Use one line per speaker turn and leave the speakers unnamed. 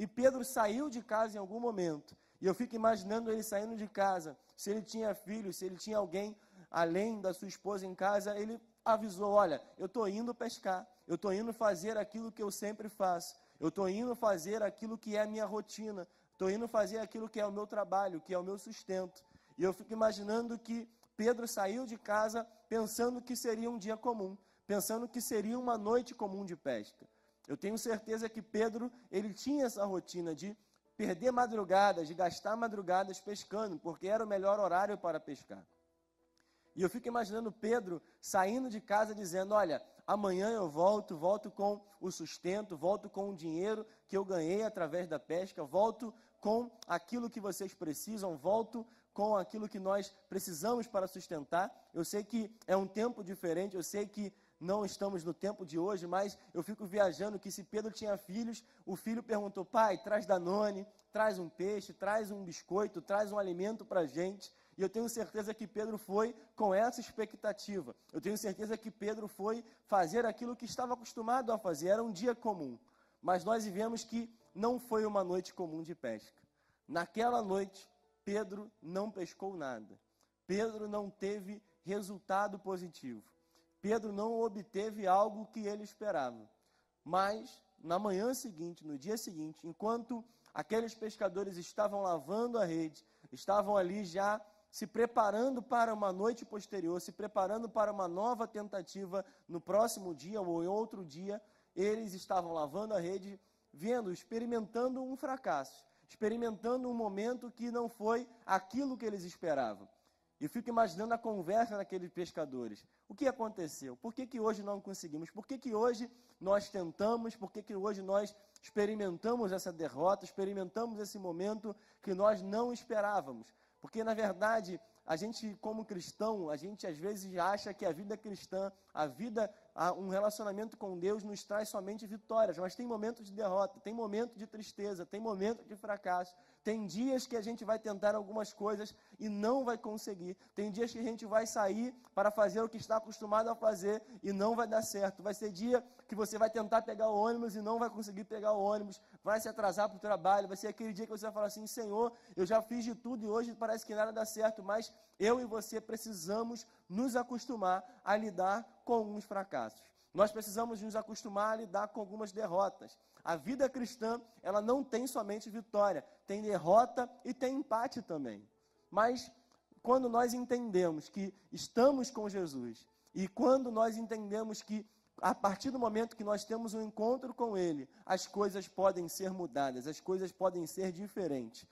E Pedro saiu de casa em algum momento. E eu fico imaginando ele saindo de casa. Se ele tinha filho, se ele tinha alguém além da sua esposa em casa, ele avisou: Olha, eu estou indo pescar. Eu estou indo fazer aquilo que eu sempre faço. Eu estou indo fazer aquilo que é a minha rotina. Estou indo fazer aquilo que é o meu trabalho, que é o meu sustento. E eu fico imaginando que Pedro saiu de casa pensando que seria um dia comum, pensando que seria uma noite comum de pesca. Eu tenho certeza que Pedro, ele tinha essa rotina de perder madrugadas, de gastar madrugadas pescando, porque era o melhor horário para pescar. E eu fico imaginando Pedro saindo de casa dizendo: Olha, amanhã eu volto, volto com o sustento, volto com o dinheiro que eu ganhei através da pesca, volto com aquilo que vocês precisam, volto com aquilo que nós precisamos para sustentar. Eu sei que é um tempo diferente, eu sei que não estamos no tempo de hoje, mas eu fico viajando que se Pedro tinha filhos, o filho perguntou: pai, traz Danone, traz um peixe, traz um biscoito, traz um alimento para a gente. E eu tenho certeza que Pedro foi com essa expectativa. Eu tenho certeza que Pedro foi fazer aquilo que estava acostumado a fazer. Era um dia comum. Mas nós vivemos que não foi uma noite comum de pesca. Naquela noite, Pedro não pescou nada. Pedro não teve resultado positivo. Pedro não obteve algo que ele esperava. Mas, na manhã seguinte, no dia seguinte, enquanto aqueles pescadores estavam lavando a rede, estavam ali já se preparando para uma noite posterior, se preparando para uma nova tentativa no próximo dia ou em outro dia, eles estavam lavando a rede, vendo, experimentando um fracasso, experimentando um momento que não foi aquilo que eles esperavam. E fico imaginando a conversa daqueles pescadores. O que aconteceu? Por que, que hoje não conseguimos? Por que, que hoje nós tentamos? Por que, que hoje nós experimentamos essa derrota, experimentamos esse momento que nós não esperávamos? Porque, na verdade, a gente, como cristão, a gente às vezes acha que a vida cristã, a vida, um relacionamento com Deus nos traz somente vitórias, mas tem momentos de derrota, tem momentos de tristeza, tem momentos de fracasso, tem dias que a gente vai tentar algumas coisas e não vai conseguir. Tem dias que a gente vai sair para fazer o que está acostumado a fazer e não vai dar certo. Vai ser dia que você vai tentar pegar o ônibus e não vai conseguir pegar o ônibus, vai se atrasar para o trabalho. Vai ser aquele dia que você vai falar assim: Senhor, eu já fiz de tudo e hoje parece que nada dá certo, mas eu e você precisamos nos acostumar a lidar com alguns fracassos. Nós precisamos nos acostumar a lidar com algumas derrotas. A vida cristã, ela não tem somente vitória, tem derrota e tem empate também. Mas quando nós entendemos que estamos com Jesus e quando nós entendemos que a partir do momento que nós temos um encontro com Ele, as coisas podem ser mudadas, as coisas podem ser diferentes.